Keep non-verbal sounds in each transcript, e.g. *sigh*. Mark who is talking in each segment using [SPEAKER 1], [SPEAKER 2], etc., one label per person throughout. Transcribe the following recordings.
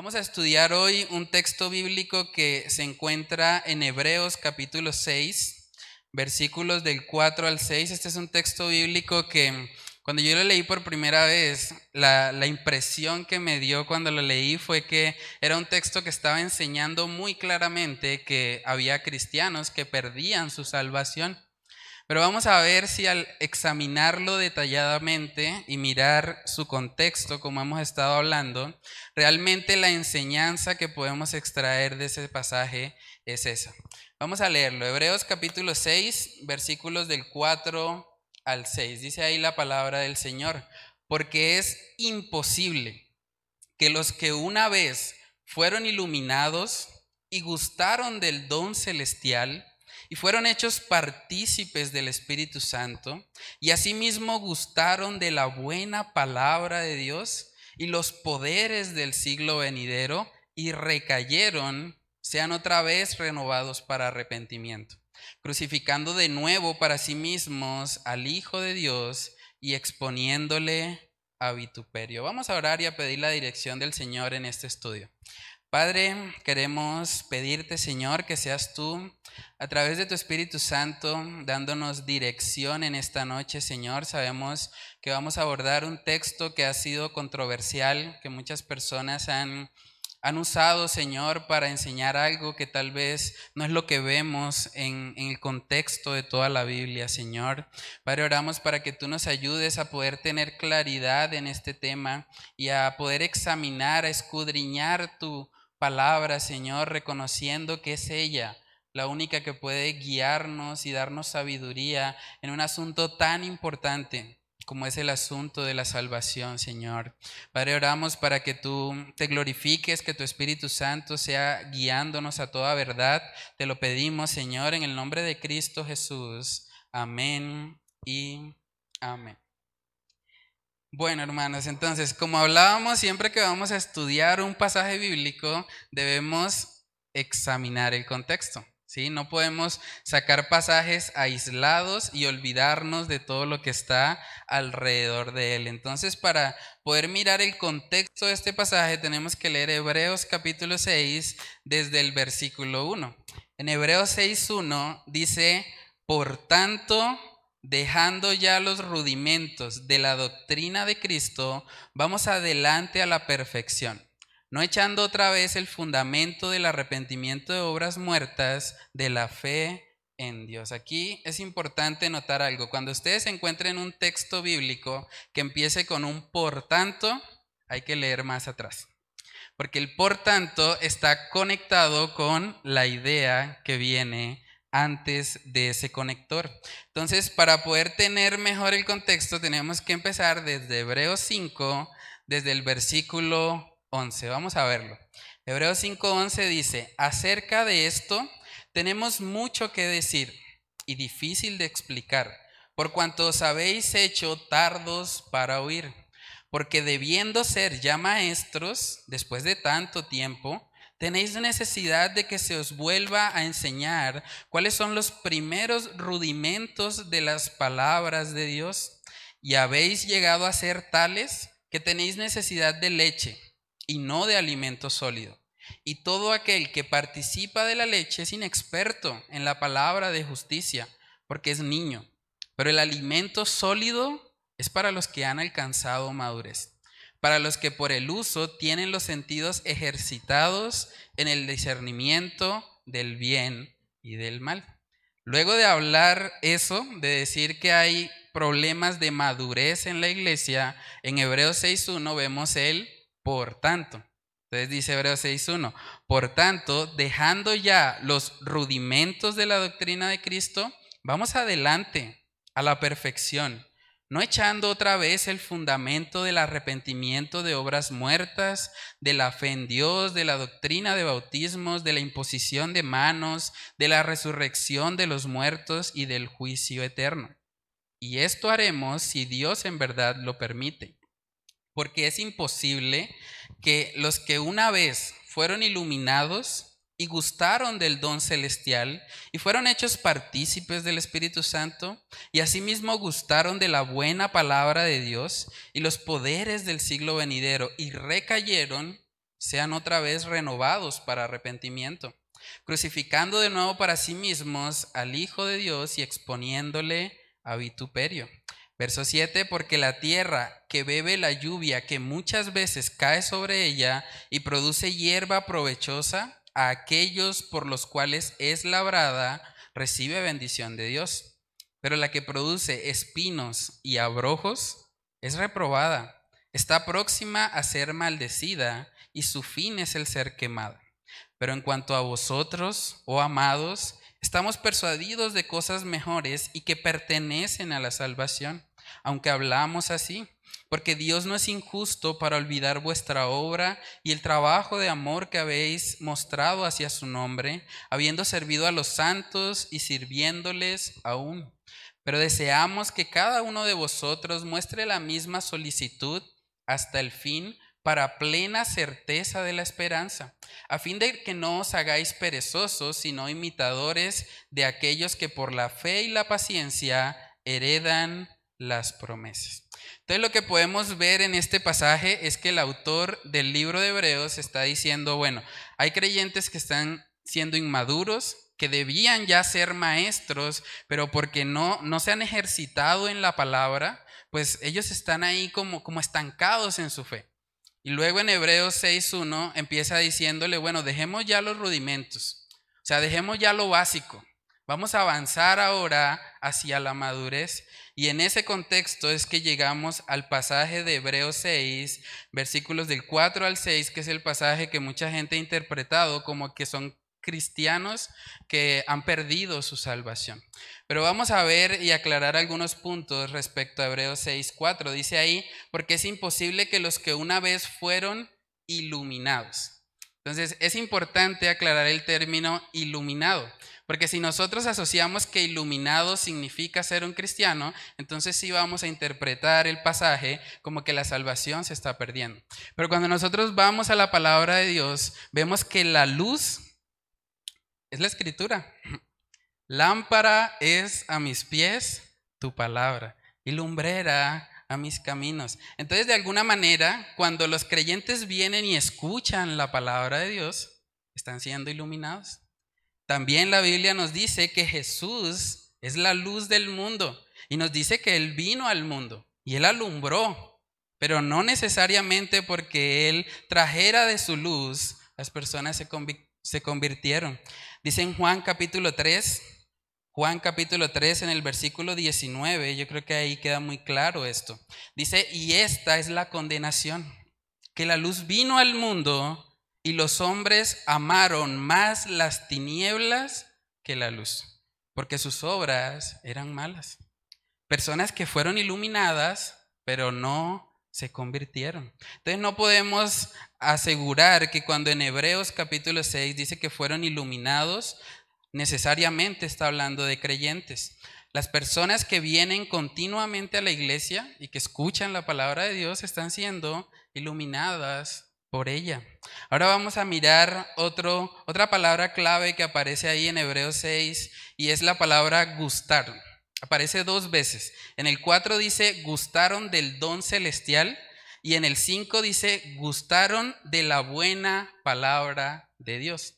[SPEAKER 1] Vamos a estudiar hoy un texto bíblico que se encuentra en Hebreos capítulo 6, versículos del 4 al 6. Este es un texto bíblico que cuando yo lo leí por primera vez, la, la, impresión que me dio cuando lo leí fue que era un texto que estaba enseñando muy claramente que había cristianos que perdían su salvación. Pero vamos a ver si al examinarlo detalladamente y mirar su contexto, como hemos estado hablando, realmente la enseñanza que podemos extraer de ese pasaje es esa. Vamos a leerlo. Hebreos capítulo 6, versículos del 4 al 6. Dice ahí la palabra del Señor, porque es imposible que los que una vez fueron iluminados y gustaron del don celestial, y fueron hechos partícipes del Espíritu Santo y asimismo gustaron de la buena palabra de Dios y los poderes del siglo venidero y recayeron, sean otra vez renovados para arrepentimiento, crucificando de nuevo para sí mismos al Hijo de Dios y exponiéndole a vituperio. Vamos a orar y a pedir la dirección del Señor en este estudio. Padre, queremos pedirte, Señor, que seas tú, a través de tu Espíritu Santo, dándonos dirección en esta noche, Señor. Sabemos que vamos a abordar un texto que ha sido controversial, que muchas personas han, han usado, Señor, para enseñar algo que tal vez no es lo que vemos en, en el contexto de toda la Biblia, Señor. Padre, oramos para que tú nos ayudes a poder tener claridad en este tema y a poder examinar, a escudriñar tu palabra, Señor, reconociendo que es ella la única que puede guiarnos y darnos sabiduría en un asunto tan importante como es el asunto de la salvación, Señor. Padre, oramos para que tú te glorifiques, que tu Espíritu Santo sea guiándonos a toda verdad. Te lo pedimos, Señor, en el nombre de Cristo Jesús. Amén y amén. Bueno, hermanos, entonces, como hablábamos, siempre que vamos a estudiar un pasaje bíblico, debemos examinar el contexto. ¿sí? No podemos sacar pasajes aislados y olvidarnos de todo lo que está alrededor de él. Entonces, para poder mirar el contexto de este pasaje, tenemos que leer Hebreos capítulo 6 desde el versículo 1. En Hebreos 6.1 dice, por tanto, dejando ya los rudimentos de la doctrina de Cristo, vamos adelante a la perfección, no echando otra vez el fundamento del arrepentimiento de obras muertas, de la fe en Dios. Aquí es importante notar algo. Cuando ustedes encuentren un texto bíblico que empiece con un por tanto, hay que leer más atrás. Porque el por tanto está conectado con la idea que viene antes de ese conector. Entonces, para poder tener mejor el contexto, tenemos que empezar desde Hebreos 5, desde el versículo 11. Vamos a verlo. Hebreos 5:11 dice, acerca de esto tenemos mucho que decir y difícil de explicar, por cuanto os habéis hecho tardos para oír, porque debiendo ser ya maestros, después de tanto tiempo, tenéis necesidad de que se os vuelva a enseñar cuáles son los primeros rudimentos de las palabras de Dios. Y habéis llegado a ser tales que tenéis necesidad de leche y no de alimento sólido. Y todo aquel que participa de la leche es inexperto en la palabra de justicia, porque es niño. Pero el alimento sólido es para los que han alcanzado madurez para los que por el uso tienen los sentidos ejercitados en el discernimiento del bien y del mal. Luego de hablar eso, de decir que hay problemas de madurez en la iglesia, en Hebreos 6.1 vemos el por tanto. Entonces dice Hebreos 6.1, por tanto, dejando ya los rudimentos de la doctrina de Cristo, vamos adelante a la perfección no echando otra vez el fundamento del arrepentimiento de obras muertas, de la fe en Dios, de la doctrina de bautismos, de la imposición de manos, de la resurrección de los muertos y del juicio eterno. Y esto haremos si Dios en verdad lo permite, porque es imposible que los que una vez fueron iluminados y gustaron del don celestial y fueron hechos partícipes del Espíritu Santo y asimismo gustaron de la buena palabra de Dios y los poderes del siglo venidero y recayeron, sean otra vez renovados para arrepentimiento, crucificando de nuevo para sí mismos al Hijo de Dios y exponiéndole a vituperio. Verso 7, porque la tierra que bebe la lluvia que muchas veces cae sobre ella y produce hierba provechosa, a aquellos por los cuales es labrada, recibe bendición de Dios. Pero la que produce espinos y abrojos es reprobada, está próxima a ser maldecida y su fin es el ser quemada. Pero en cuanto a vosotros, oh amados, estamos persuadidos de cosas mejores y que pertenecen a la salvación aunque hablamos así, porque Dios no es injusto para olvidar vuestra obra y el trabajo de amor que habéis mostrado hacia su nombre, habiendo servido a los santos y sirviéndoles aún. Pero deseamos que cada uno de vosotros muestre la misma solicitud hasta el fin para plena certeza de la esperanza, a fin de que no os hagáis perezosos, sino imitadores de aquellos que por la fe y la paciencia heredan las promesas. Entonces lo que podemos ver en este pasaje es que el autor del libro de Hebreos está diciendo, bueno, hay creyentes que están siendo inmaduros, que debían ya ser maestros, pero porque no, no se han ejercitado en la palabra, pues ellos están ahí como, como estancados en su fe. Y luego en Hebreos 6.1 empieza diciéndole, bueno, dejemos ya los rudimentos, o sea, dejemos ya lo básico, vamos a avanzar ahora hacia la madurez y en ese contexto es que llegamos al pasaje de Hebreos 6, versículos del 4 al 6, que es el pasaje que mucha gente ha interpretado como que son cristianos que han perdido su salvación. Pero vamos a ver y aclarar algunos puntos respecto a Hebreos 6, 4. Dice ahí, porque es imposible que los que una vez fueron iluminados. Entonces, es importante aclarar el término iluminado. Porque si nosotros asociamos que iluminado significa ser un cristiano, entonces sí vamos a interpretar el pasaje como que la salvación se está perdiendo. Pero cuando nosotros vamos a la palabra de Dios, vemos que la luz es la escritura. Lámpara es a mis pies tu palabra y lumbrera a mis caminos. Entonces, de alguna manera, cuando los creyentes vienen y escuchan la palabra de Dios, están siendo iluminados. También la Biblia nos dice que Jesús es la luz del mundo y nos dice que Él vino al mundo y Él alumbró, pero no necesariamente porque Él trajera de su luz, las personas se, convirtieron. Dice en Juan capítulo 3, Juan capítulo 3 en el versículo 19, yo creo que ahí queda muy claro esto. Dice, y esta es la condenación, que la luz vino al mundo y los hombres amaron más las tinieblas que la luz, porque sus obras eran malas. Personas que fueron iluminadas, pero no se convirtieron. Entonces no podemos asegurar que cuando en Hebreos capítulo 6 dice que fueron iluminados, necesariamente está hablando de creyentes. Las personas que vienen continuamente a la iglesia y que escuchan la palabra de Dios están siendo iluminadas por ella. Ahora vamos a mirar otra palabra clave que aparece ahí en Hebreos 6 y es la palabra gustar. Aparece dos veces. En el 4 dice gustaron del don celestial y en el 5 dice gustaron de la buena palabra de Dios.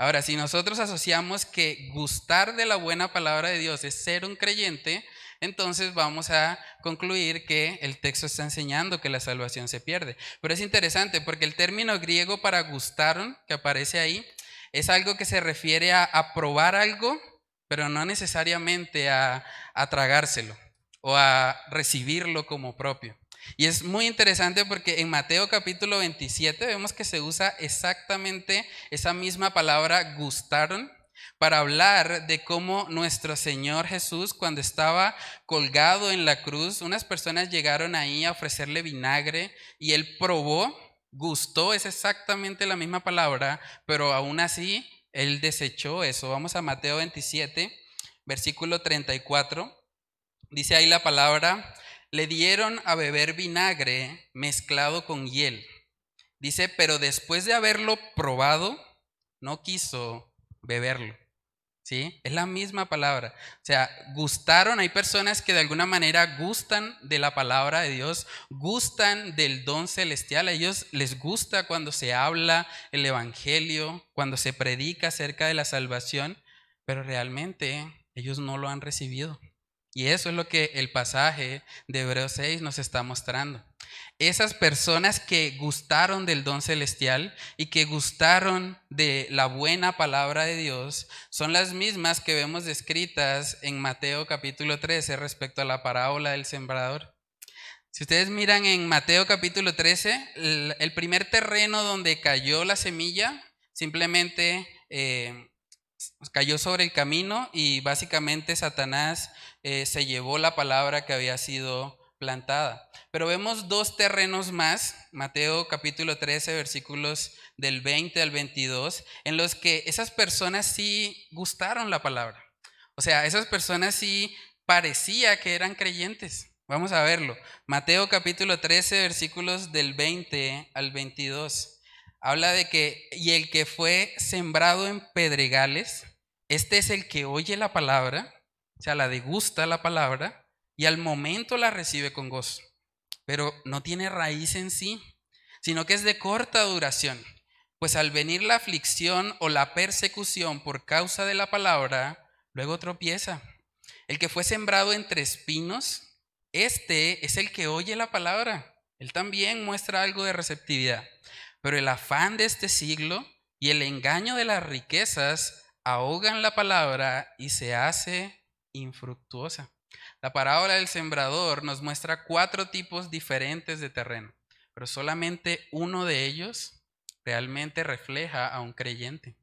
[SPEAKER 1] Ahora, si nosotros asociamos que gustar de la buena palabra de Dios es ser un creyente, entonces vamos a concluir que el texto está enseñando que la salvación se pierde. Pero es interesante porque el término griego para gustaron, que aparece ahí, es algo que se refiere a, probar algo, pero no necesariamente a tragárselo o a recibirlo como propio. Y es muy interesante porque en Mateo capítulo 27 vemos que se usa exactamente esa misma palabra gustaron para hablar de cómo nuestro Señor Jesús, cuando estaba colgado en la cruz, unas personas llegaron ahí a ofrecerle vinagre y él probó, gustó, es exactamente la misma palabra, pero aún así él desechó eso. Vamos a Mateo 27, versículo 34. Dice ahí la palabra, le dieron a beber vinagre mezclado con hiel. Dice, pero después de haberlo probado, no quiso beberlo. ¿Sí? Es la misma palabra. O sea, gustaron, hay personas que de alguna manera gustan de la palabra de Dios, gustan del don celestial, a ellos les gusta cuando se habla el Evangelio, cuando se predica acerca de la salvación, pero realmente ellos no lo han recibido. Y eso es lo que el pasaje de Hebreos 6 nos está mostrando esas personas que gustaron del don celestial y que gustaron de la buena palabra de Dios son las mismas que vemos descritas en Mateo capítulo 13 respecto a la parábola del sembrador. Si ustedes miran en Mateo capítulo 13, el, primer terreno donde cayó la semilla simplemente eh, cayó sobre el camino y básicamente Satanás eh, se llevó la palabra que había sido plantada. Pero vemos dos terrenos más, Mateo capítulo 13, versículos del 20 al 22, en los que esas personas sí gustaron la palabra. O sea, esas personas sí parecía que eran creyentes. Vamos a verlo. Mateo capítulo 13, versículos del 20 al 22. Habla de que, y el que fue sembrado en pedregales, este es el que oye la palabra, o sea, la degusta la palabra, y al momento la recibe con gozo, pero no tiene raíz en sí, sino que es de corta duración, pues al venir la aflicción o la persecución por causa de la palabra, luego tropieza. El que fue sembrado entre espinos, este es el que oye la palabra. Él también muestra algo de receptividad. Pero el afán de este siglo y el engaño de las riquezas ahogan la palabra y se hace infructuosa. La parábola del sembrador nos muestra cuatro tipos diferentes de terreno, pero solamente uno de ellos realmente refleja a un creyente.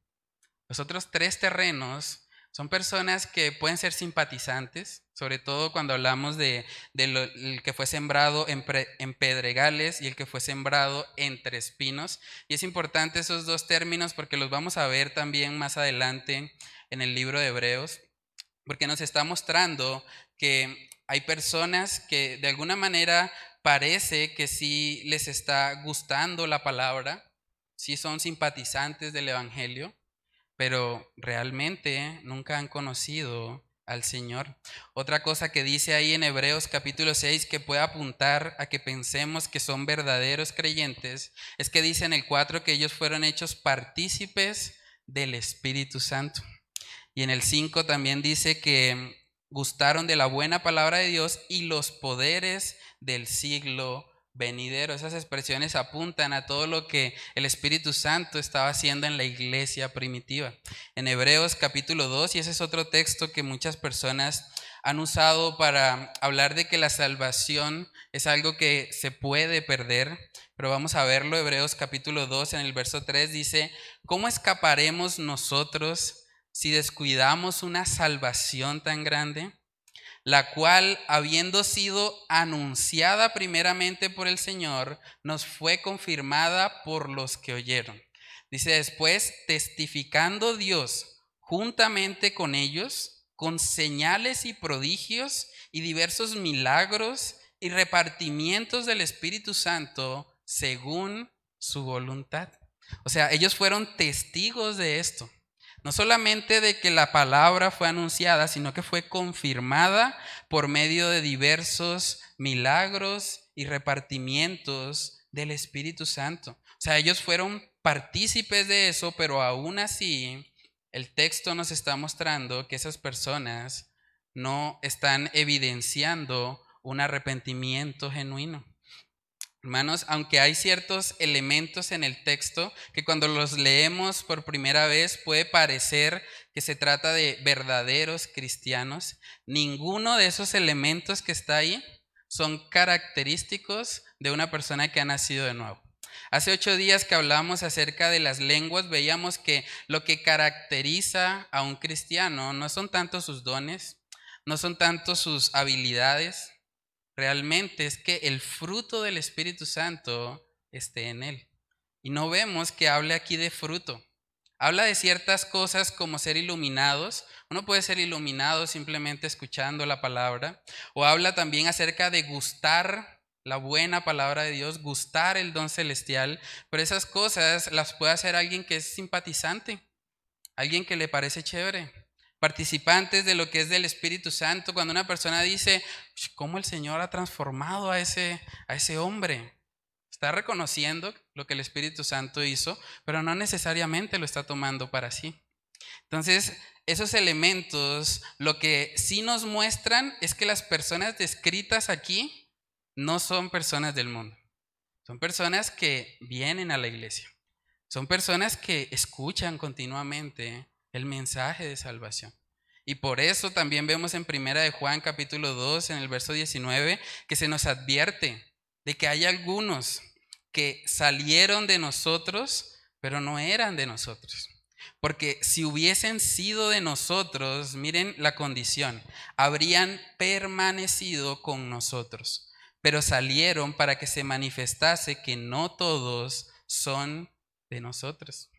[SPEAKER 1] Los otros tres terrenos son personas que pueden ser simpatizantes, sobre todo cuando hablamos de, el que fue sembrado en, en, pedregales y el que fue sembrado entre espinos. Y es importante esos dos términos porque los vamos a ver también más adelante en el libro de Hebreos, porque nos está mostrando que hay personas que de alguna manera parece que sí les está gustando la palabra, sí son simpatizantes del Evangelio, pero realmente nunca han conocido al Señor. Otra cosa que dice ahí en Hebreos capítulo 6 que puede apuntar a que pensemos que son verdaderos creyentes, es que dice en el 4 que ellos fueron hechos partícipes del Espíritu Santo. Y en el 5 también dice que gustaron de la buena palabra de Dios y los poderes del siglo venidero. Esas expresiones apuntan a todo lo que el Espíritu Santo estaba haciendo en la iglesia primitiva. En Hebreos capítulo 2, y ese es otro texto que muchas personas han usado para hablar de que la salvación es algo que se puede perder, pero vamos a verlo. Hebreos capítulo 2 en el verso 3 dice, ¿cómo escaparemos nosotros? Si descuidamos una salvación tan grande, la cual, habiendo sido anunciada primeramente por el Señor, nos fue confirmada por los que oyeron. Dice después, testificando Dios juntamente con ellos, con señales y prodigios y diversos milagros y repartimientos del Espíritu Santo según su voluntad. O sea, ellos fueron testigos de esto. No solamente de que la palabra fue anunciada, sino que fue confirmada por medio de diversos milagros y repartimientos del Espíritu Santo. O sea, ellos fueron partícipes de eso, pero aún así el texto nos está mostrando que esas personas no están evidenciando un arrepentimiento genuino. Hermanos, aunque hay ciertos elementos en el texto que cuando los leemos por primera vez puede parecer que se trata de verdaderos cristianos, ninguno de esos elementos que está ahí son característicos de una persona que ha nacido de nuevo. Hace ocho días que hablamos acerca de las lenguas, veíamos que lo que caracteriza a un cristiano no son tanto sus dones, no son tanto sus habilidades, realmente es que el fruto del Espíritu Santo esté en él. Y no vemos que hable aquí de fruto. Habla de ciertas cosas como ser iluminados. Uno puede ser iluminado simplemente escuchando la palabra. O habla también acerca de gustar la buena palabra de Dios, gustar el don celestial. Pero esas cosas las puede hacer alguien que es simpatizante, alguien que le parece chévere, participantes de lo que es del Espíritu Santo. Cuando una persona dice, ¿cómo el Señor ha transformado a ese, a ese hombre? Está reconociendo lo que el Espíritu Santo hizo, pero no necesariamente lo está tomando para sí. Entonces, esos elementos lo que sí nos muestran es que las personas descritas aquí no son personas del mundo. Son personas que vienen a la iglesia. Son personas que escuchan continuamente el mensaje de salvación. Y por eso también vemos en Primera de Juan capítulo 2 en el verso 19 que se nos advierte de que hay algunos que salieron de nosotros, pero no eran de nosotros. Porque si hubiesen sido de nosotros, miren la condición, habrían permanecido con nosotros, pero salieron para que se manifestase que no todos son de nosotros.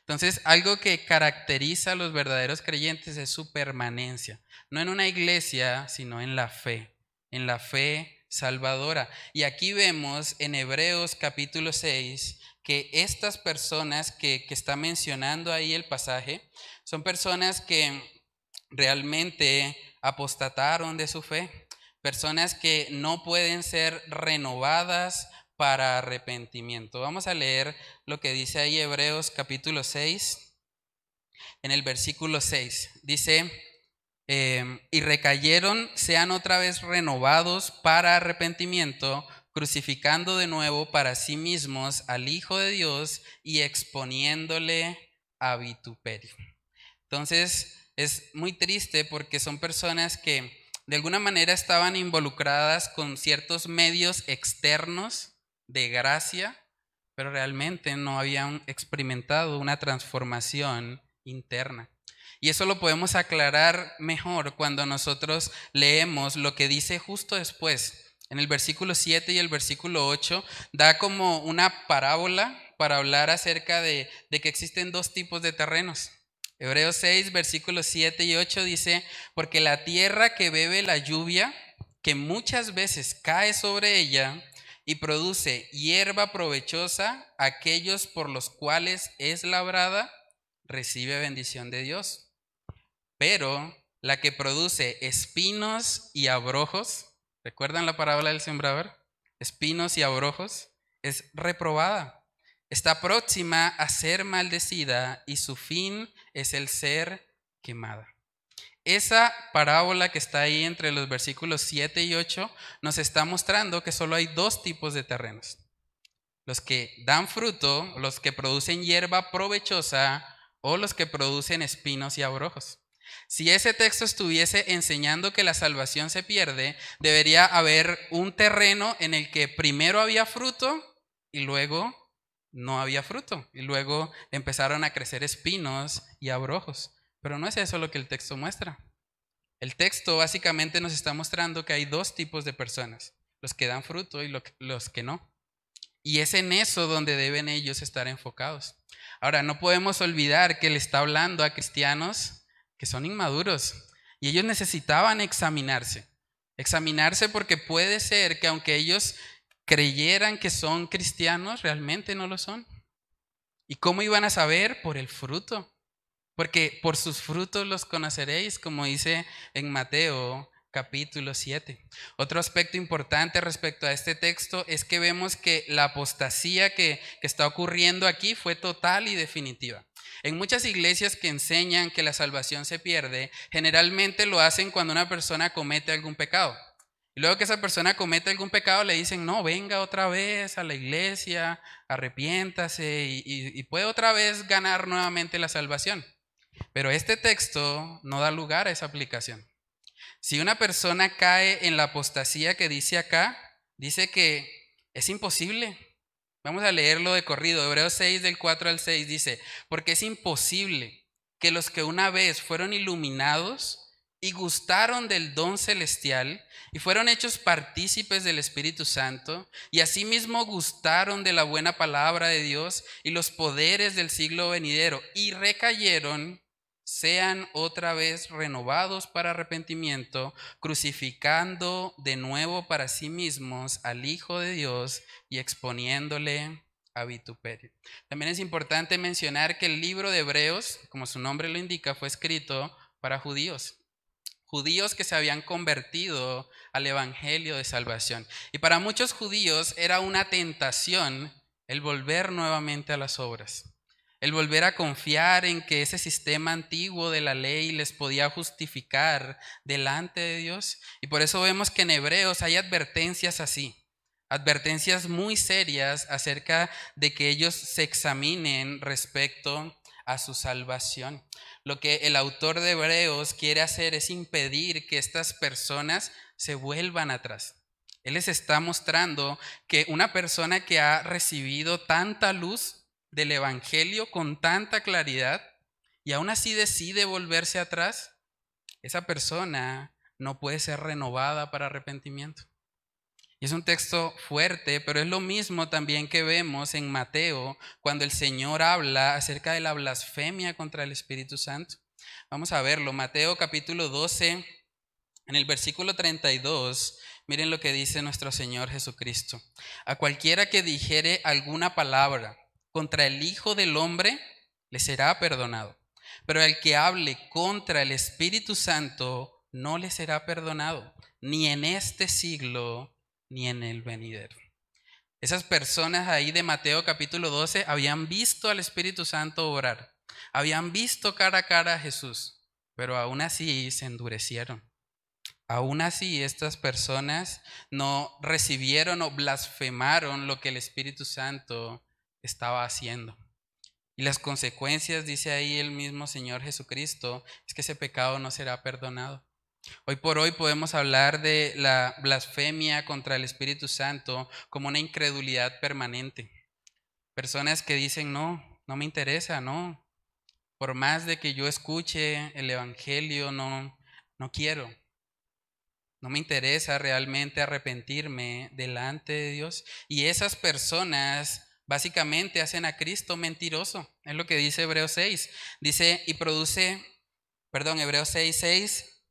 [SPEAKER 1] Entonces, algo que caracteriza a los verdaderos creyentes es su permanencia, no en una iglesia, sino en la fe, en la fe salvadora. Y aquí vemos en Hebreos capítulo 6 que estas personas que, que está mencionando ahí el pasaje son personas que realmente apostataron de su fe, personas que no pueden ser renovadas para arrepentimiento. Vamos a leer lo que dice ahí Hebreos capítulo 6, en el versículo 6. Dice, em, y recayeron, sean otra vez renovados para arrepentimiento, crucificando de nuevo para sí mismos al Hijo de Dios y exponiéndole a vituperio. Entonces, es muy triste porque son personas que de alguna manera estaban involucradas con ciertos medios externos de gracia, pero realmente no habían experimentado una transformación interna. Y eso lo podemos aclarar mejor cuando nosotros leemos lo que dice justo después. En el versículo 7 y el versículo 8 da como una parábola para hablar acerca de, que existen dos tipos de terrenos. Hebreos 6, versículos 7 y 8 dice, porque la tierra que bebe la lluvia, que muchas veces cae sobre ella, y produce hierba provechosa, aquellos por los cuales es labrada, recibe bendición de Dios. Pero la que produce espinos y abrojos, ¿recuerdan la parábola del sembrador? Espinos y abrojos, es reprobada. Está próxima a ser maldecida y su fin es el ser quemada. Esa parábola que está ahí entre los versículos 7 y 8 nos está mostrando que solo hay dos tipos de terrenos. Los que dan fruto, los que producen hierba provechosa o los que producen espinos y abrojos. Si ese texto estuviese enseñando que la salvación se pierde, debería haber un terreno en el que primero había fruto y luego no había fruto. Y luego empezaron a crecer espinos y abrojos. Pero no es eso lo que el texto muestra. El texto básicamente nos está mostrando que hay dos tipos de personas, los que dan fruto y los que no. Y es en eso donde deben ellos estar enfocados. Ahora, no podemos olvidar que le está hablando a cristianos que son inmaduros y ellos necesitaban examinarse. Examinarse porque puede ser que aunque ellos creyeran que son cristianos, realmente no lo son. ¿Y cómo iban a saber? Por el fruto. Porque por sus frutos los conoceréis, como dice en Mateo capítulo 7. Otro aspecto importante respecto a este texto es que vemos que la apostasía que, está ocurriendo aquí fue total y definitiva. En muchas iglesias que enseñan que la salvación se pierde, generalmente lo hacen cuando una persona comete algún pecado. Y luego que esa persona comete algún pecado, le dicen, no, venga otra vez a la iglesia, arrepiéntase y puede otra vez ganar nuevamente la salvación. Pero este texto no da lugar a esa aplicación. Si una persona cae en la apostasía que dice acá, dice que es imposible. Vamos a leerlo de corrido. Hebreos 6 del 4 al 6 dice, porque es imposible que los que una vez fueron iluminados y gustaron del don celestial y fueron hechos partícipes del Espíritu Santo y asimismo gustaron de la buena palabra de Dios y los poderes del siglo venidero y recayeron sean otra vez renovados para arrepentimiento, crucificando de nuevo para sí mismos al Hijo de Dios y exponiéndole a vituperio. También es importante mencionar que el libro de Hebreos, como su nombre lo indica, fue escrito para judíos. Judíos que se habían convertido al Evangelio de salvación. Y para muchos judíos era una tentación el volver nuevamente a las obras el volver a confiar en que ese sistema antiguo de la ley les podía justificar delante de Dios. Y por eso vemos que en Hebreos hay advertencias así, advertencias muy serias acerca de que ellos se examinen respecto a su salvación. Lo que el autor de Hebreos quiere hacer es impedir que estas personas se vuelvan atrás. Él les está mostrando que una persona que ha recibido tanta luz del Evangelio con tanta claridad y aún así decide volverse atrás, esa persona no puede ser renovada para arrepentimiento. Y es un texto fuerte, pero es lo mismo también que vemos en Mateo cuando el Señor habla acerca de la blasfemia contra el Espíritu Santo. Vamos a verlo, Mateo capítulo 12, en el versículo 32, miren lo que dice nuestro Señor Jesucristo. A cualquiera que dijere alguna palabra, contra el Hijo del Hombre, le será perdonado. Pero el que hable contra el Espíritu Santo, no le será perdonado, ni en este siglo, ni en el venidero. Esas personas ahí de Mateo capítulo 12 habían visto al Espíritu Santo orar, habían visto cara a cara a Jesús, pero aún así se endurecieron. Aún así, estas personas no recibieron o blasfemaron lo que el Espíritu Santo estaba haciendo. Y las consecuencias, dice ahí el mismo Señor Jesucristo, es que ese pecado no será perdonado. Hoy por hoy podemos hablar de la blasfemia contra el Espíritu Santo como una incredulidad permanente. Personas que dicen, no, no me interesa, no. Por más de que yo escuche el Evangelio, no, no quiero. No me interesa realmente arrepentirme delante de Dios. Y esas personas Básicamente hacen a Cristo mentiroso. Es lo que dice Hebreos 6. Dice y produce, perdón, Hebreos 6, 6.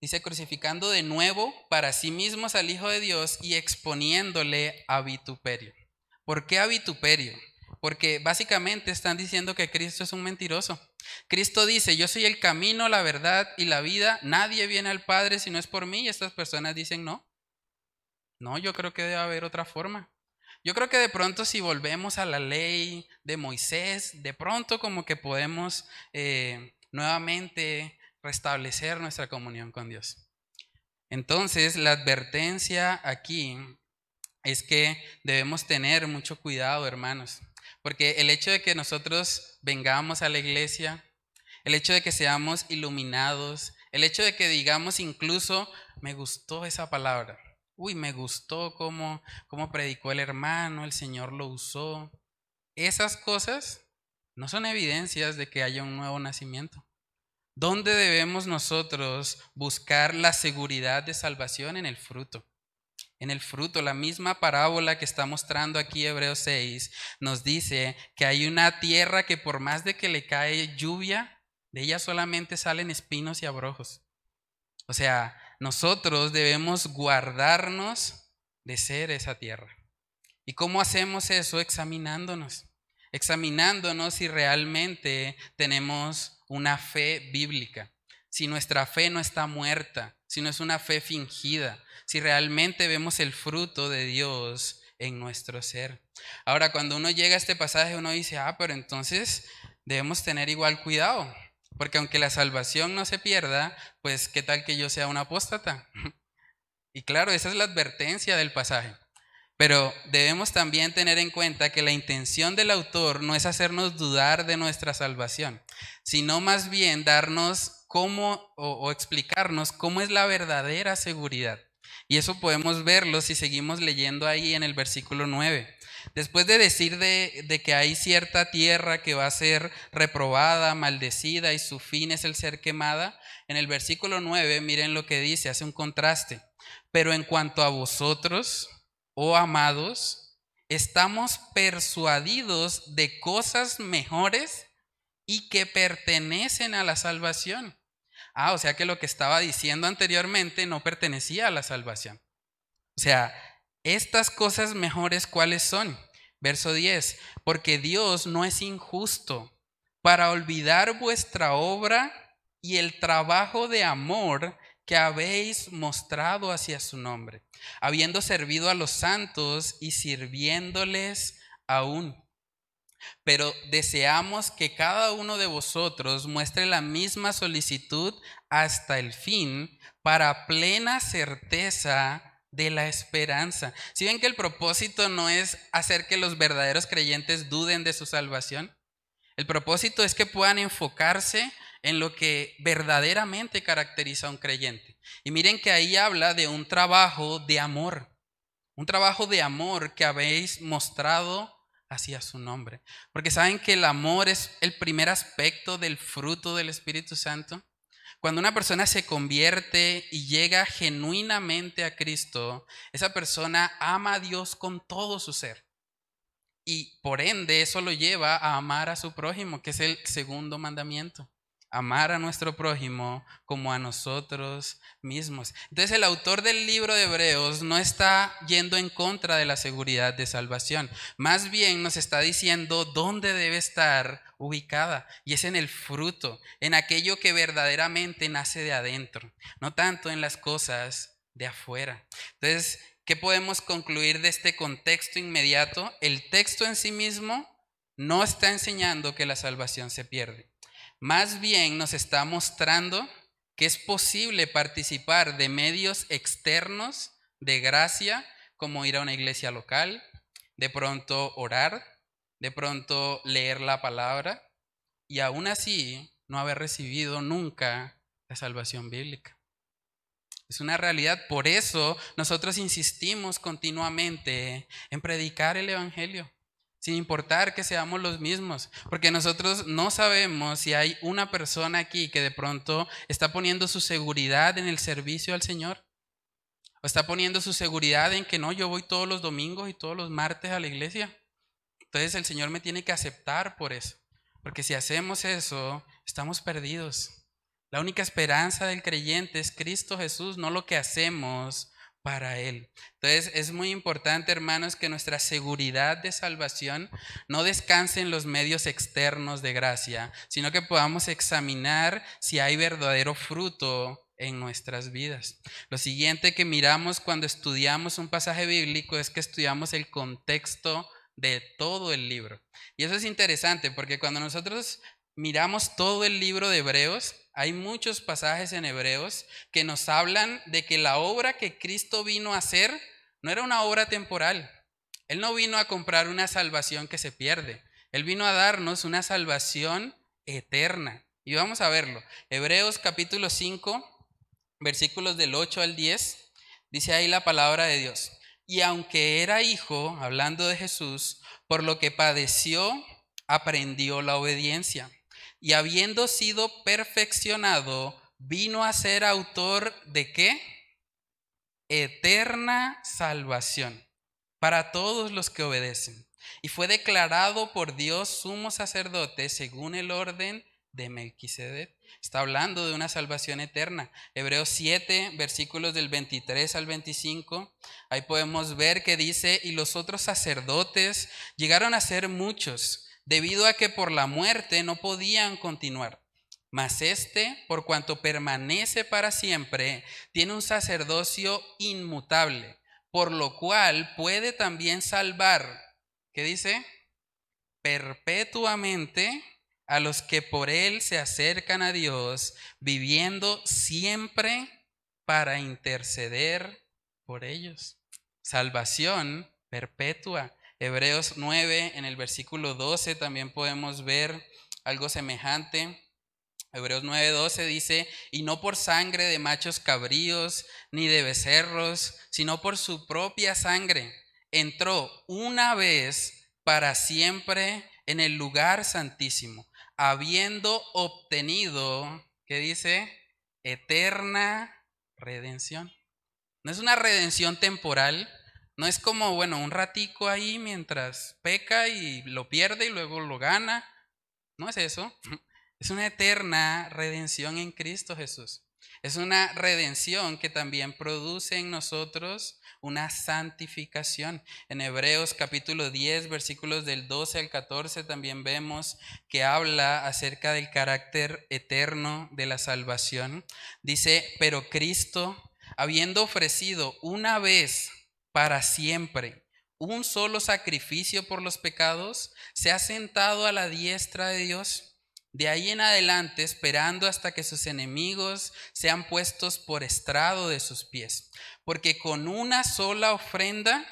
[SPEAKER 1] Dice crucificando de nuevo para sí mismos al Hijo de Dios y exponiéndole a vituperio. ¿Por qué a vituperio? Porque básicamente están diciendo que Cristo es un mentiroso. Cristo dice, yo soy el camino, la verdad y la vida. Nadie viene al Padre si no es por mí. Y estas personas dicen, no. No, yo creo que debe haber otra forma. Yo creo que de pronto si volvemos a la ley de Moisés, de pronto como que podemos eh, nuevamente restablecer nuestra comunión con Dios. Entonces, la advertencia aquí es que debemos tener mucho cuidado, hermanos, porque el hecho de que nosotros vengamos a la iglesia, el hecho de que seamos iluminados, el hecho de que digamos incluso, me gustó esa palabra, uy, me gustó cómo, cómo predicó el hermano, el Señor lo usó. Esas cosas no son evidencias de que haya un nuevo nacimiento. ¿Dónde debemos nosotros buscar la seguridad de salvación? En el fruto. En el fruto, la misma parábola que está mostrando aquí Hebreos 6 nos dice que hay una tierra que por más de que le cae lluvia, de ella solamente salen espinos y abrojos. O sea, nosotros debemos guardarnos de ser esa tierra. ¿Y cómo hacemos eso? Examinándonos. Examinándonos si realmente tenemos una fe bíblica. Si nuestra fe no está muerta, si no es una fe fingida, si realmente vemos el fruto de Dios en nuestro ser. Ahora, cuando uno llega a este pasaje, uno dice, ah, pero entonces debemos tener igual cuidado. Porque aunque la salvación no se pierda, pues qué tal que yo sea un apóstata. *laughs* Y claro, esa es la advertencia del pasaje. Pero debemos también tener en cuenta que la intención del autor no es hacernos dudar de nuestra salvación, sino más bien darnos cómo o, explicarnos cómo es la verdadera seguridad. Y eso podemos verlo si seguimos leyendo ahí en el versículo 9. Después de decir de, que hay cierta tierra que va a ser reprobada, maldecida y su fin es el ser quemada, en el versículo 9 miren lo que dice, hace un contraste. Pero en cuanto a vosotros, oh amados, estamos persuadidos de cosas mejores y que pertenecen a la salvación. Ah, o sea que lo que estaba diciendo anteriormente no pertenecía a la salvación. O sea, estas cosas mejores, ¿cuáles son? Verso 10, porque Dios no es injusto para olvidar vuestra obra y el trabajo de amor que habéis mostrado hacia su nombre, habiendo servido a los santos y sirviéndoles aún. Pero deseamos que cada uno de vosotros muestre la misma solicitud hasta el fin para plena certeza de la esperanza. Si ven que el propósito no es hacer que los verdaderos creyentes duden de su salvación, el propósito es que puedan enfocarse en lo que verdaderamente caracteriza a un creyente. Y miren que ahí habla de un trabajo de amor, un trabajo de amor que habéis mostrado hacia su nombre. Porque saben que el amor es el primer aspecto del fruto del Espíritu Santo. Cuando una persona se convierte y llega genuinamente a Cristo, esa persona ama a Dios con todo su ser. Y por ende eso lo lleva a amar a su prójimo, que es el segundo mandamiento amar a nuestro prójimo como a nosotros mismos. Entonces el autor del libro de Hebreos no está yendo en contra de la seguridad de salvación, más bien nos está diciendo dónde debe estar ubicada y es en el fruto, en aquello que verdaderamente nace de adentro, no tanto en las cosas de afuera. Entonces, ¿qué podemos concluir de este contexto inmediato? El texto en sí mismo no está enseñando que la salvación se pierde. Más bien nos está mostrando que es posible participar de medios externos de gracia, como ir a una iglesia local, de pronto orar, de pronto leer la palabra, y aún así no haber recibido nunca la salvación bíblica. Es una realidad. Por eso nosotros insistimos continuamente en predicar el Evangelio sin importar que seamos los mismos, porque nosotros no sabemos si hay una persona aquí que de pronto está poniendo su seguridad en el servicio al Señor, o está poniendo su seguridad en que no, yo voy todos los domingos y todos los martes a la iglesia. Entonces el Señor me tiene que aceptar por eso, porque si hacemos eso, estamos perdidos. La única esperanza del creyente es Cristo Jesús, no lo que hacemos para Él. Entonces es muy importante, hermanos, que nuestra seguridad de salvación no descanse en los medios externos de gracia, sino que podamos examinar si hay verdadero fruto en nuestras vidas. Lo siguiente que miramos cuando estudiamos un pasaje bíblico es que estudiamos el contexto de todo el libro. Y eso es interesante porque cuando nosotros miramos todo el libro de Hebreos, hay muchos pasajes en Hebreos que nos hablan de que la obra que Cristo vino a hacer no era una obra temporal. Él no vino a comprar una salvación que se pierde. Él vino a darnos una salvación eterna. Y vamos a verlo. Hebreos capítulo 5, versículos del 8 al 10, dice ahí la palabra de Dios. Y aunque era hijo, hablando de Jesús, por lo que padeció, aprendió la obediencia y habiendo sido perfeccionado, vino a ser autor de qué? Eterna salvación para todos los que obedecen. Y fue declarado por Dios sumo sacerdote según el orden de Melquisedec. Está hablando de una salvación eterna. Hebreos 7, versículos del 23 al 25. Ahí podemos ver que dice, y los otros sacerdotes llegaron a ser muchos debido a que por la muerte no podían continuar. Mas este, por cuanto permanece para siempre, tiene un sacerdocio inmutable, por lo cual puede también salvar, ¿qué dice? Perpetuamente a los que por él se acercan a Dios, viviendo siempre para interceder por ellos. Salvación perpetua. Hebreos 9, en el versículo 12 también podemos ver algo semejante. Hebreos 12 dice, y no por sangre de machos cabríos ni de becerros, sino por su propia sangre, entró una vez para siempre en el lugar santísimo, habiendo obtenido, ¿qué dice? Eterna redención. No es una redención temporal, no es como, bueno, un ratico ahí mientras peca y lo pierde y luego lo gana. No es eso. *laughs* Es una eterna redención en Cristo Jesús. Es una redención que también produce en nosotros una santificación. En Hebreos capítulo 10, versículos del 12 al 14, también vemos que habla acerca del carácter eterno de la salvación. Dice, pero Cristo, habiendo ofrecido una vez para siempre un solo sacrificio por los pecados, se ha sentado a la diestra de Dios. De ahí en adelante, esperando hasta que sus enemigos sean puestos por estrado de sus pies porque con una sola ofrenda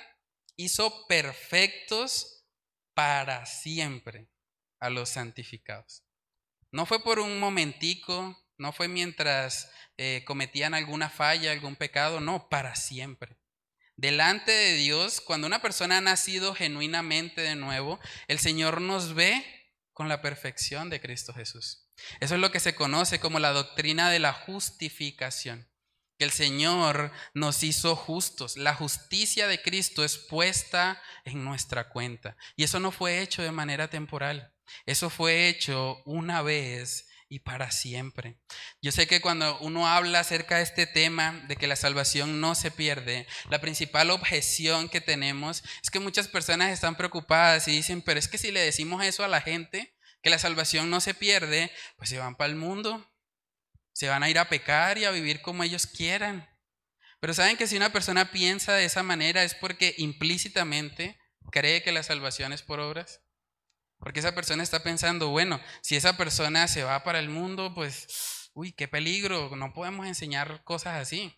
[SPEAKER 1] hizo perfectos para siempre a los santificados. No fue por un momentico, no fue mientras eh, cometían alguna falla, algún pecado, no, para siempre. Delante de Dios, cuando una persona ha nacido genuinamente de nuevo, el Señor nos ve con la perfección de Cristo Jesús. Eso es lo que se conoce como la doctrina de la justificación que el Señor nos hizo justos. La justicia de Cristo es puesta en nuestra cuenta. Y eso no fue hecho de manera temporal. Eso fue hecho una vez y para siempre. Yo sé que cuando uno habla acerca de este tema, de que la salvación no se pierde, la principal objeción que tenemos es que muchas personas están preocupadas y dicen, pero es que si le decimos eso a la gente, que la salvación no se pierde, pues se van para el mundo, se van a ir a pecar y a vivir como ellos quieran. Pero saben que si una persona piensa de esa manera es porque implícitamente cree que la salvación es por obras. Porque esa persona está pensando, bueno, si esa persona se va para el mundo, pues, uy, qué peligro, no podemos enseñar cosas así.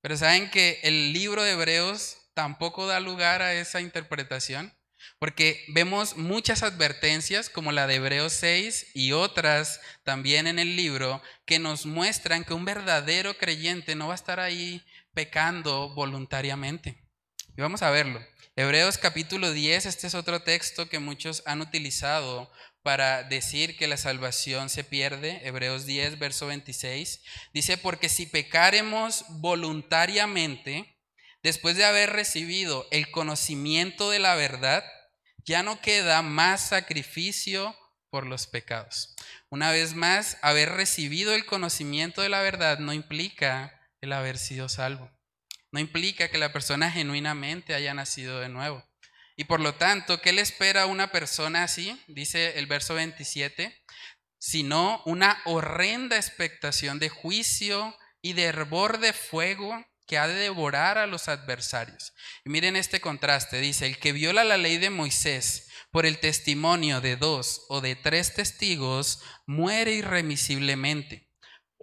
[SPEAKER 1] Pero saben que el libro de Hebreos tampoco da lugar a esa interpretación. Porque vemos muchas advertencias como la de Hebreos 6 y otras también en el libro que nos muestran que un verdadero creyente no va a estar ahí pecando voluntariamente. Y vamos a verlo. Hebreos capítulo 10, este es otro texto que muchos han utilizado para decir que la salvación se pierde. Hebreos 10, verso 26. Dice, porque si pecaremos voluntariamente, después de haber recibido el conocimiento de la verdad, ya no queda más sacrificio por los pecados. Una vez más, haber recibido el conocimiento de la verdad no implica el haber sido salvo. No implica que la persona genuinamente haya nacido de nuevo. Y por lo tanto, ¿qué le espera a una persona así? Dice el verso 27, sino una horrenda expectación de juicio y de hervor de fuego que ha de devorar a los adversarios. Y miren este contraste, dice, el que viola la ley de Moisés por el testimonio de dos o de tres testigos, muere irremisiblemente.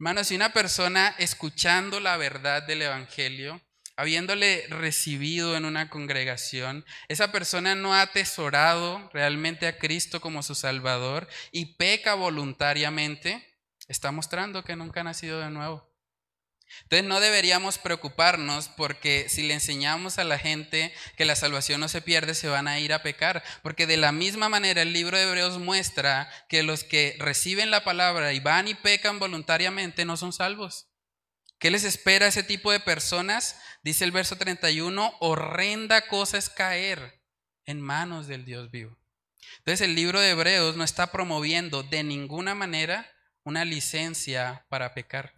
[SPEAKER 1] Hermanos, si una persona escuchando la verdad del Evangelio, habiéndole recibido en una congregación, esa persona no ha atesorado realmente a Cristo como su Salvador y peca voluntariamente, está mostrando que nunca ha nacido de nuevo. Entonces no deberíamos preocuparnos porque si le enseñamos a la gente que la salvación no se pierde, se van a ir a pecar. Porque de la misma manera el libro de Hebreos muestra que los que reciben la palabra y van y pecan voluntariamente no son salvos. ¿Qué les espera a ese tipo de personas? Dice el verso 31, horrenda cosa es caer en manos del Dios vivo. Entonces el libro de Hebreos no está promoviendo de ninguna manera una licencia para pecar.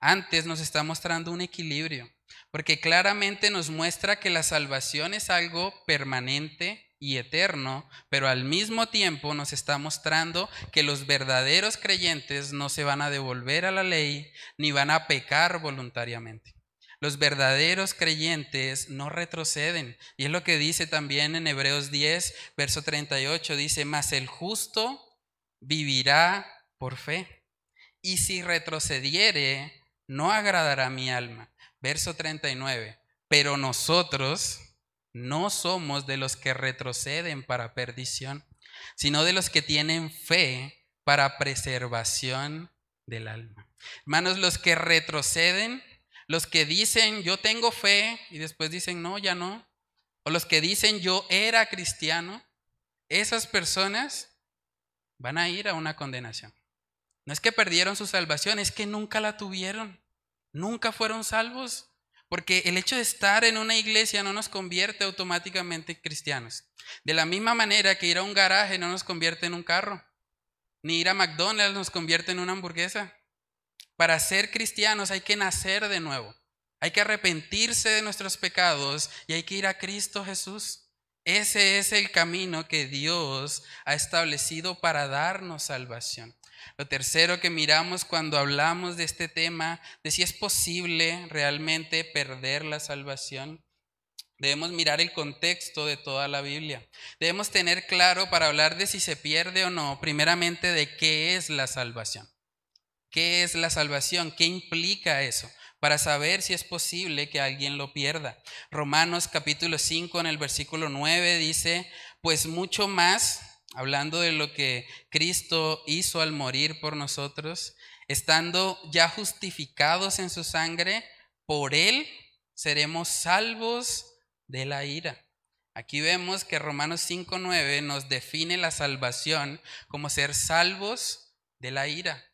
[SPEAKER 1] Antes nos está mostrando un equilibrio, porque claramente nos muestra que la salvación es algo permanente y eterno, pero al mismo tiempo nos está mostrando que los verdaderos creyentes no se van a devolver a la ley ni van a pecar voluntariamente. Los verdaderos creyentes no retroceden. Y es lo que dice también en Hebreos 10, verso 38, dice, mas el justo vivirá por fe y si retrocediere, no agradará mi alma. Verso 39. Pero nosotros no somos de los que retroceden para perdición, sino de los que tienen fe para preservación del alma. Hermanos, los que retroceden Los que dicen yo tengo fe y después dicen no, ya no. O los que dicen yo era cristiano, esas personas van a ir a una condenación. No es que perdieron su salvación, es que nunca la tuvieron. Nunca fueron salvos. Porque el hecho de estar en una iglesia no nos convierte automáticamente en cristianos. De la misma manera que ir a un garaje no nos convierte en un carro. Ni ir a McDonald's nos convierte en una hamburguesa. Para ser cristianos hay que nacer de nuevo. Hay que arrepentirse de nuestros pecados y hay que ir a Cristo Jesús. Ese es el camino que Dios ha establecido para darnos salvación. Lo tercero que miramos cuando hablamos de este tema, de si es posible realmente perder la salvación, debemos mirar el contexto de toda la Biblia. Debemos tener claro para hablar de si se pierde o no, primeramente de qué es la salvación. ¿Qué es la salvación? ¿Qué implica eso? Para saber si es posible que alguien lo pierda. Romanos capítulo 5 en el versículo 9 dice, pues mucho más hablando de lo que Cristo hizo al morir por nosotros, estando ya justificados en su sangre, por Él seremos salvos de la ira. Aquí vemos que Romanos 5.9 nos define la salvación como ser salvos de la ira,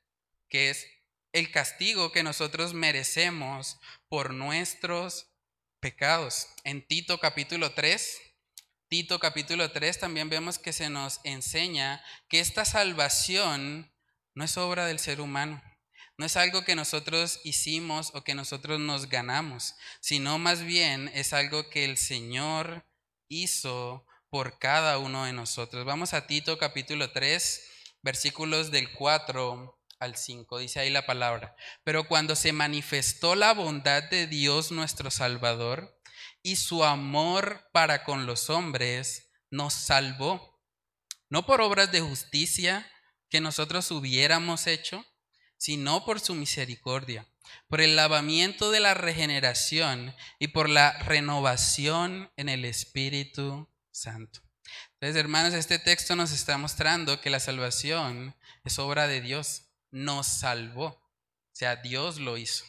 [SPEAKER 1] que es el castigo que nosotros merecemos por nuestros pecados. En Tito capítulo 3, Tito capítulo 3 también vemos que se nos enseña que esta salvación no es obra del ser humano, no es algo que nosotros hicimos o que nosotros nos ganamos, sino más bien es algo que el Señor hizo por cada uno de nosotros. Vamos a Tito capítulo 3, versículos del 4 al 5, dice ahí la palabra. Pero cuando se manifestó la bondad de Dios nuestro Salvador, y su amor para con los hombres nos salvó, no por obras de justicia que nosotros hubiéramos hecho, sino por su misericordia, por el lavamiento de la regeneración y por la renovación en el Espíritu Santo. Entonces, hermanos, este texto nos está mostrando que la salvación es obra de Dios, nos salvó, o sea, Dios lo hizo.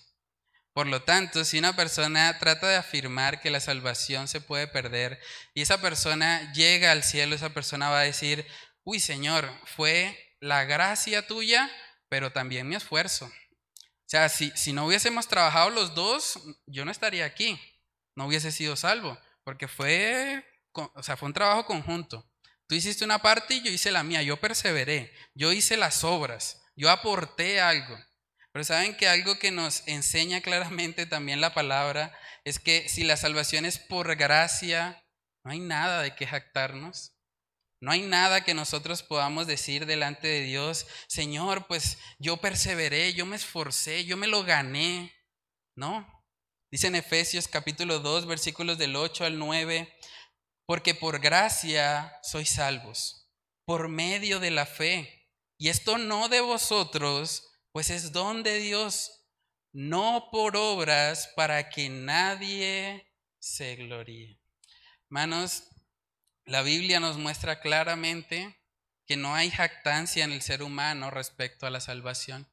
[SPEAKER 1] Por lo tanto, si una persona trata de afirmar que la salvación se puede perder y esa persona llega al cielo, esa persona va a decir, uy Señor, fue la gracia tuya, pero también mi esfuerzo. O sea, si, si no hubiésemos trabajado los dos, yo no estaría aquí, no hubiese sido salvo, porque fue, o sea, fue un trabajo conjunto. Tú hiciste una parte y yo hice la mía, yo perseveré, yo hice las obras, yo aporté algo. Pero saben que algo que nos enseña claramente también la palabra es que si la salvación es por gracia, no hay nada de qué jactarnos. No hay nada que nosotros podamos decir delante de Dios, Señor, pues yo perseveré, yo me esforcé, yo me lo gané. No. Dice en Efesios capítulo 2, versículos del 8 al 9, porque por gracia sois salvos, por medio de la fe. Y esto no de vosotros, pues es don de Dios, no por obras para que nadie se gloríe. Hermanos, la Biblia nos muestra claramente que no hay jactancia en el ser humano respecto a la salvación.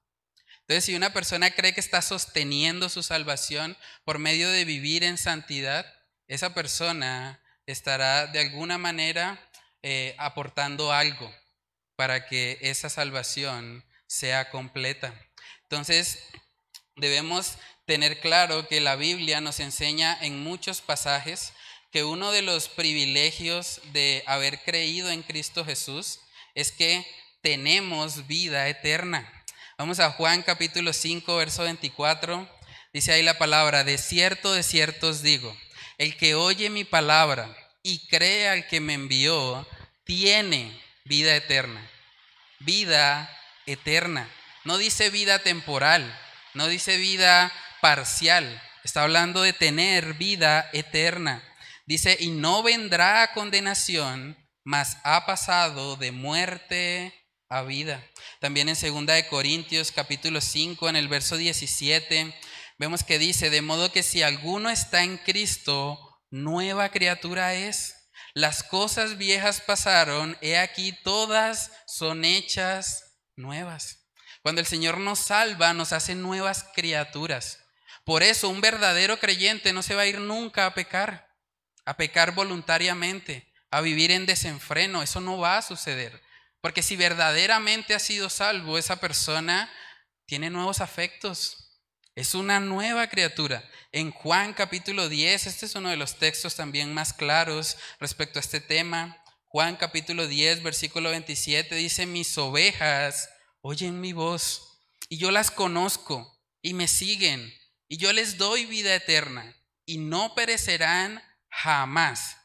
[SPEAKER 1] Entonces, si una persona cree que está sosteniendo su salvación por medio de vivir en santidad, esa persona estará de alguna manera eh, aportando algo para que esa salvación sea completa. Entonces, debemos tener claro que la Biblia nos enseña en muchos pasajes que uno de los privilegios de haber creído en Cristo Jesús es que tenemos vida eterna. Vamos a Juan capítulo 5, verso 24. Dice ahí la palabra, de cierto, de cierto os digo, el que oye mi palabra y cree al que me envió, tiene vida eterna. Vida eterna. No dice vida temporal, no dice vida parcial. Está hablando de tener vida eterna. Dice, y no vendrá a condenación, mas ha pasado de muerte a vida. También en 2 de Corintios capítulo 5 en el verso 17 vemos que dice, de modo que si alguno está en Cristo, nueva criatura es. Las cosas viejas pasaron, he aquí todas son hechas nuevas. Cuando el Señor nos salva, nos hace nuevas criaturas. Por eso un verdadero creyente no se va a ir nunca a pecar, a pecar voluntariamente, a vivir en desenfreno. Eso no va a suceder. Porque si verdaderamente ha sido salvo, esa persona tiene nuevos afectos. Es una nueva criatura. En Juan capítulo 10, este es uno de los textos también más claros respecto a este tema. Juan capítulo 10, versículo 27 dice, mis ovejas oyen mi voz y yo las conozco y me siguen y yo les doy vida eterna y no perecerán jamás,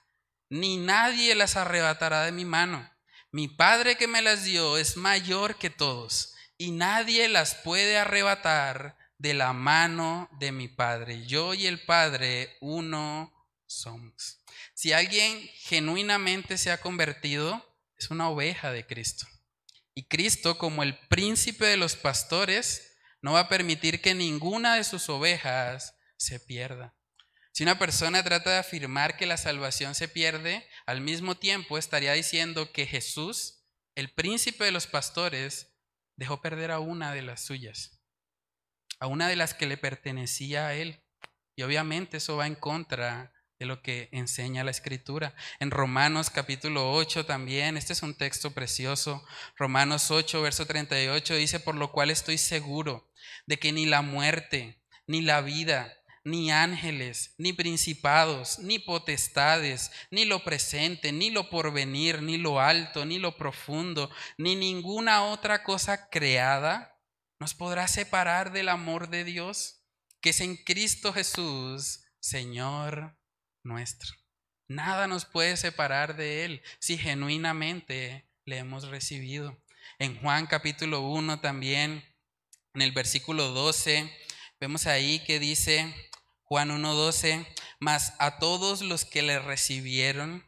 [SPEAKER 1] ni nadie las arrebatará de mi mano. Mi Padre que me las dio es mayor que todos y nadie las puede arrebatar de la mano de mi Padre. Yo y el Padre uno somos. Si alguien genuinamente se ha convertido, es una oveja de Cristo. Y Cristo, como el príncipe de los pastores, no va a permitir que ninguna de sus ovejas se pierda. Si una persona trata de afirmar que la salvación se pierde, al mismo tiempo estaría diciendo que Jesús, el príncipe de los pastores, dejó perder a una de las suyas, a una de las que le pertenecía a él. Y obviamente eso va en contra de lo que enseña la escritura. En Romanos capítulo 8 también, este es un texto precioso, Romanos 8, verso 38 dice, por lo cual estoy seguro de que ni la muerte, ni la vida, ni ángeles, ni principados, ni potestades, ni lo presente, ni lo porvenir, ni lo alto, ni lo profundo, ni ninguna otra cosa creada nos podrá separar del amor de Dios que es en Cristo Jesús, Señor nuestro. Nada nos puede separar de Él si genuinamente le hemos recibido. En Juan capítulo 1 también, en el versículo 12, vemos ahí que dice Juan 1.12, mas a todos los que le recibieron,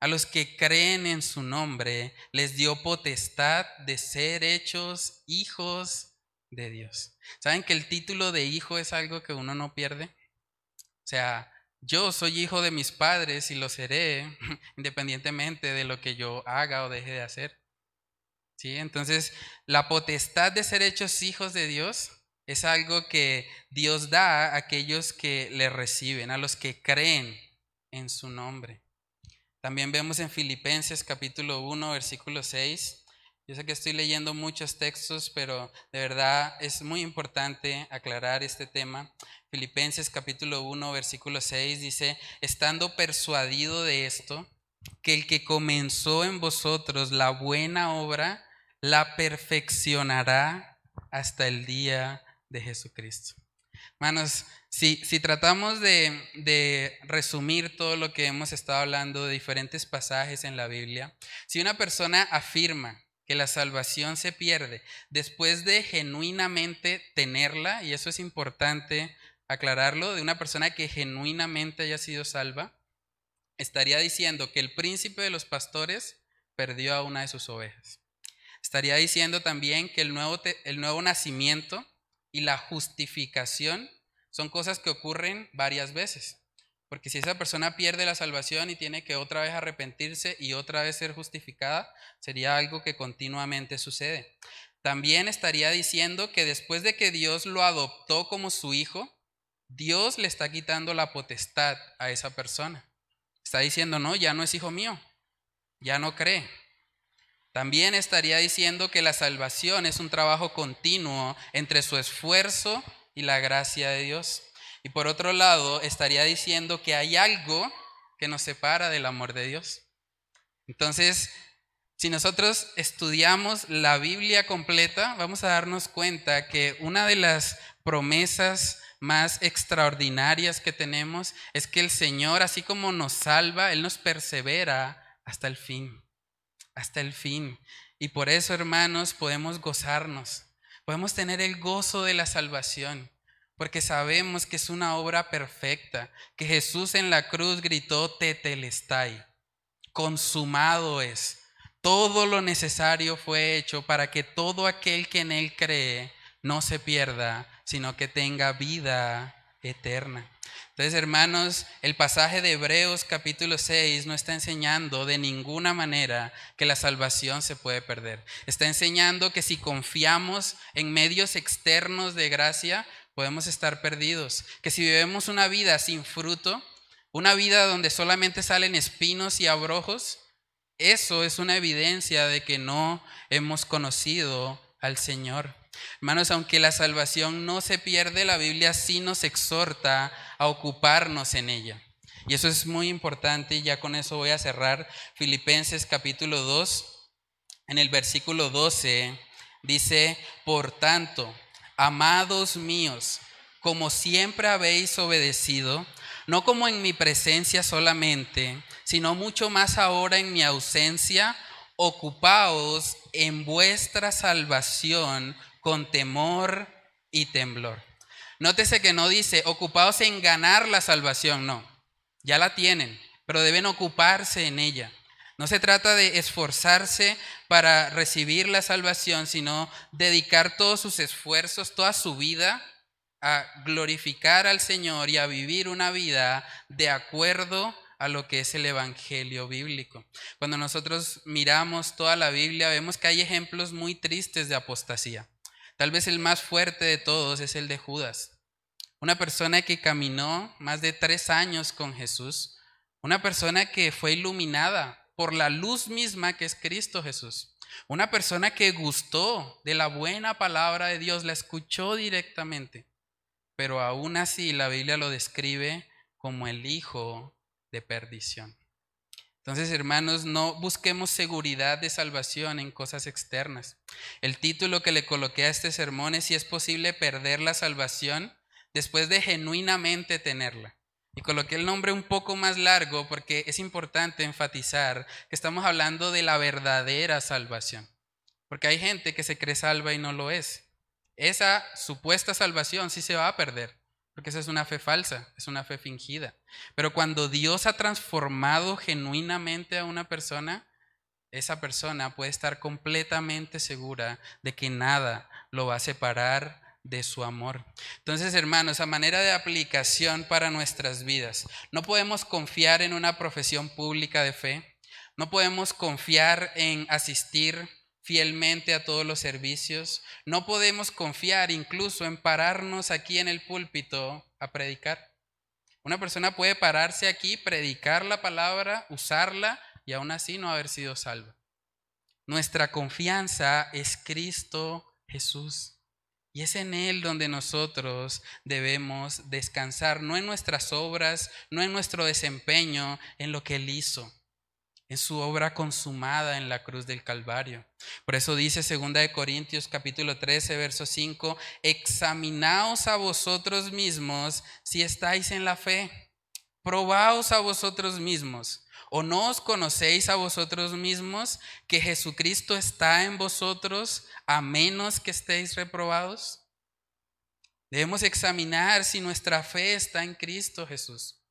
[SPEAKER 1] a los que creen en su nombre, les dio potestad de ser hechos hijos de Dios. ¿Saben que el título de hijo es algo que uno no pierde? O sea, yo soy hijo de mis padres y lo seré *laughs* independientemente de lo que yo haga o deje de hacer. ¿Sí? Entonces, la potestad de ser hechos hijos de Dios es algo que Dios da a aquellos que le reciben, a los que creen en su nombre. También vemos en Filipenses capítulo 1, versículo 6, yo sé que estoy leyendo muchos textos, pero de verdad es muy importante aclarar este tema. Filipenses capítulo 1, versículo 6 dice, estando persuadido de esto, que el que comenzó en vosotros la buena obra, la perfeccionará hasta el día de Jesucristo. Hermanos, si, si tratamos de, de resumir todo lo que hemos estado hablando de diferentes pasajes en la Biblia, si una persona afirma que la salvación se pierde después de genuinamente tenerla, y eso es importante aclararlo, de una persona que genuinamente haya sido salva, estaría diciendo que el príncipe de los pastores perdió a una de sus ovejas. Estaría diciendo también que el nuevo, el nuevo nacimiento y la justificación son cosas que ocurren varias veces. Porque si esa persona pierde la salvación y tiene que otra vez arrepentirse y otra vez ser justificada, sería algo que continuamente sucede. También estaría diciendo que después de que Dios lo adoptó como su hijo, Dios le está quitando la potestad a esa persona. Está diciendo, no, ya no es hijo mío, ya no cree. También estaría diciendo que la salvación es un trabajo continuo entre su esfuerzo y la gracia de Dios. Y por otro lado, estaría diciendo que hay algo que nos separa del amor de Dios. Entonces, si nosotros estudiamos la Biblia completa, vamos a darnos cuenta que una de las promesas más extraordinarias que tenemos es que el Señor, así como nos salva, Él nos persevera hasta el fin, hasta el fin. Y por eso, hermanos, podemos gozarnos, podemos tener el gozo de la salvación porque sabemos que es una obra perfecta, que Jesús en la cruz gritó tetelestai, consumado es. Todo lo necesario fue hecho para que todo aquel que en él cree no se pierda, sino que tenga vida eterna. Entonces, hermanos, el pasaje de Hebreos capítulo 6 no está enseñando de ninguna manera que la salvación se puede perder. Está enseñando que si confiamos en medios externos de gracia, podemos estar perdidos. Que si vivimos una vida sin fruto, una vida donde solamente salen espinos y abrojos, eso es una evidencia de que no hemos conocido al Señor. Hermanos, aunque la salvación no se pierde, la Biblia sí nos exhorta a ocuparnos en ella. Y eso es muy importante y ya con eso voy a cerrar. Filipenses capítulo 2, en el versículo 12, dice, por tanto, amados míos, como siempre habéis obedecido, no como en mi presencia solamente, sino mucho más ahora en mi ausencia, ocupaos en vuestra salvación con temor y temblor. Nótese que no dice ocupaos en ganar la salvación, no, ya la tienen, pero deben ocuparse en ella. No se trata de esforzarse para recibir la salvación, sino dedicar todos sus esfuerzos, toda su vida a glorificar al Señor y a vivir una vida de acuerdo a lo que es el Evangelio bíblico. Cuando nosotros miramos toda la Biblia, vemos que hay ejemplos muy tristes de apostasía. Tal vez el más fuerte de todos es el de Judas. Una persona que caminó más de tres años con Jesús, una persona que fue iluminada por la luz misma que es Cristo Jesús, una persona que gustó de la buena palabra de Dios, la escuchó directamente, pero aún así la Biblia lo describe como el hijo de perdición. Entonces, hermanos, no busquemos seguridad de salvación en cosas externas. El título que le coloqué a este sermón es si es posible perder la salvación después de genuinamente tenerla. Y coloqué el nombre un poco más largo porque es importante enfatizar que estamos hablando de la verdadera salvación. Porque hay gente que se cree salva y no lo es. Esa supuesta salvación sí se va a perder. Porque esa es una fe falsa, es una fe fingida. Pero cuando Dios ha transformado genuinamente a una persona, esa persona puede estar completamente segura de que nada lo va a separar de su amor. Entonces, hermanos, a manera de aplicación para nuestras vidas, no podemos confiar en una profesión pública de fe, no podemos confiar en asistir fielmente a todos los servicios. No podemos confiar incluso en pararnos aquí en el púlpito a predicar. Una persona puede pararse aquí, predicar la palabra, usarla y aún así no haber sido salva. Nuestra confianza es Cristo Jesús. Y es en Él donde nosotros debemos descansar, no en nuestras obras, no en nuestro desempeño, en lo que Él hizo en su obra consumada en la cruz del Calvario. Por eso dice 2 Corintios capítulo 13, verso 5, examinaos a vosotros mismos si estáis en la fe, probaos a vosotros mismos. ¿O no os conocéis a vosotros mismos que Jesucristo está en vosotros a menos que estéis reprobados? Debemos examinar si nuestra fe está en Cristo Jesús,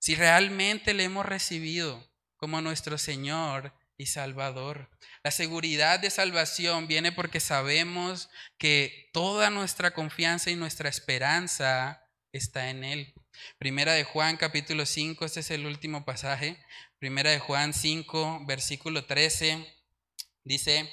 [SPEAKER 1] si realmente le hemos recibido como nuestro Señor y Salvador. La seguridad de salvación viene porque sabemos que toda nuestra confianza y nuestra esperanza está en Él. Primera de Juan capítulo 5, este es el último pasaje. Primera de Juan 5, versículo 13, dice,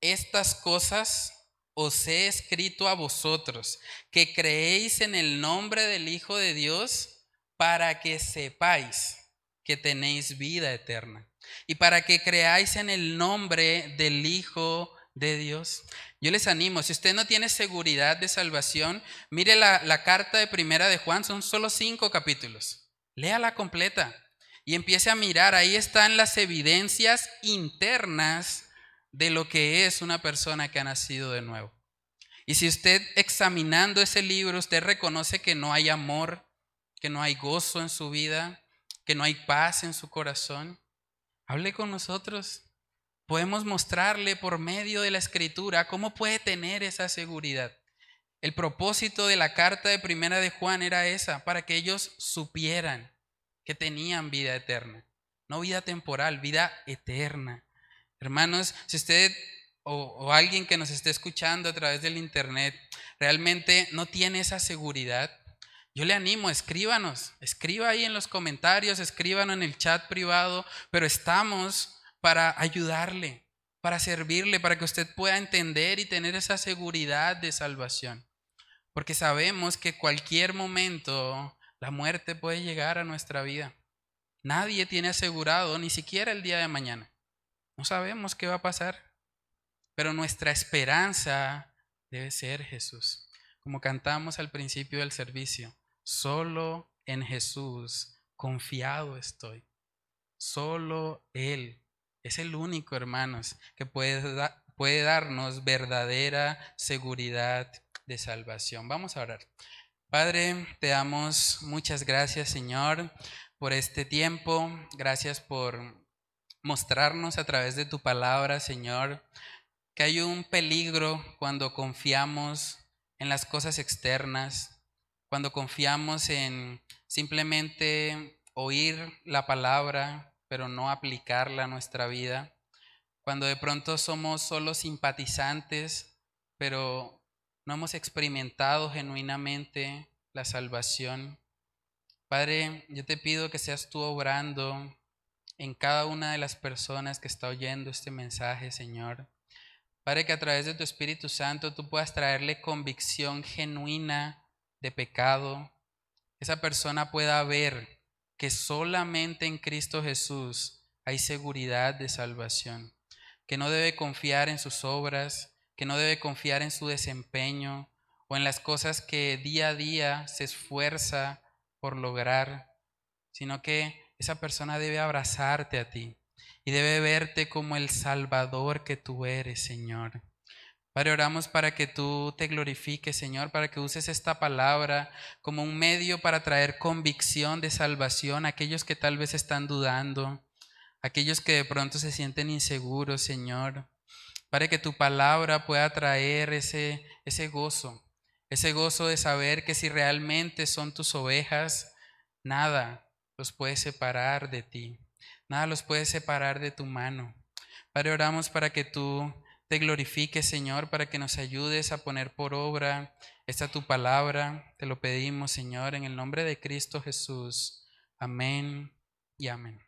[SPEAKER 1] estas cosas os he escrito a vosotros, que creéis en el nombre del Hijo de Dios, para que sepáis que tenéis vida eterna y para que creáis en el nombre del Hijo de Dios. Yo les animo, si usted no tiene seguridad de salvación, mire la, carta de primera de Juan, son solo cinco capítulos. Léala completa y empiece a mirar, ahí están las evidencias internas de lo que es una persona que ha nacido de nuevo. Y si usted examinando ese libro, usted reconoce que no hay amor, que no hay gozo en su vida, que no hay paz en su corazón, hable con nosotros. Podemos mostrarle por medio de la escritura cómo puede tener esa seguridad. El propósito de la carta de primera de Juan era esa, para que ellos supieran que tenían vida eterna. No vida temporal, vida eterna. Hermanos, si usted o, alguien que nos esté escuchando a través del Internet realmente no tiene esa seguridad, yo le animo, escríbanos, escriba ahí en los comentarios, escríbanos en el chat privado, pero estamos para ayudarle, para servirle, para que usted pueda entender y tener esa seguridad de salvación. porque sabemos que cualquier momento la muerte puede llegar a nuestra vida. Nadie tiene asegurado ni siquiera el día de mañana. No sabemos qué va a pasar, pero nuestra esperanza debe ser Jesús. Como cantamos al principio del servicio, solo en Jesús confiado estoy. Solo Él es el único, hermanos, que puede, puede darnos verdadera seguridad de salvación. Vamos a orar. Padre, te damos muchas gracias, Señor, por este tiempo. Gracias por mostrarnos a través de tu palabra, Señor, que hay un peligro cuando confiamos en las cosas externas, cuando confiamos en simplemente oír la palabra, pero no aplicarla a nuestra vida, cuando de pronto somos solo simpatizantes, pero no hemos experimentado genuinamente la salvación. Padre, yo te pido que seas tú obrando en cada una de las personas que está oyendo este mensaje, Señor. Padre, que a través de tu Espíritu Santo tú puedas traerle convicción genuina de pecado. Esa persona pueda ver que solamente en Cristo Jesús hay seguridad de salvación, que no debe confiar en sus obras, que no debe confiar en su desempeño o en las cosas que día a día se esfuerza por lograr, sino que esa persona debe abrazarte a ti y debe verte como el Salvador que tú eres, Señor. Padre, oramos para que tú te glorifiques, Señor, para que uses esta palabra como un medio para traer convicción de salvación a aquellos que tal vez están dudando, aquellos que de pronto se sienten inseguros, Señor. Para que tu palabra pueda traer ese, ese gozo, ese gozo de saber que si realmente son tus ovejas, nada los puede separar de ti, nada los puede separar de tu mano. Padre, oramos para que tú te glorifiques, Señor, para que nos ayudes a poner por obra esta tu palabra. Te lo pedimos, Señor, en el nombre de Cristo Jesús. Amén y amén.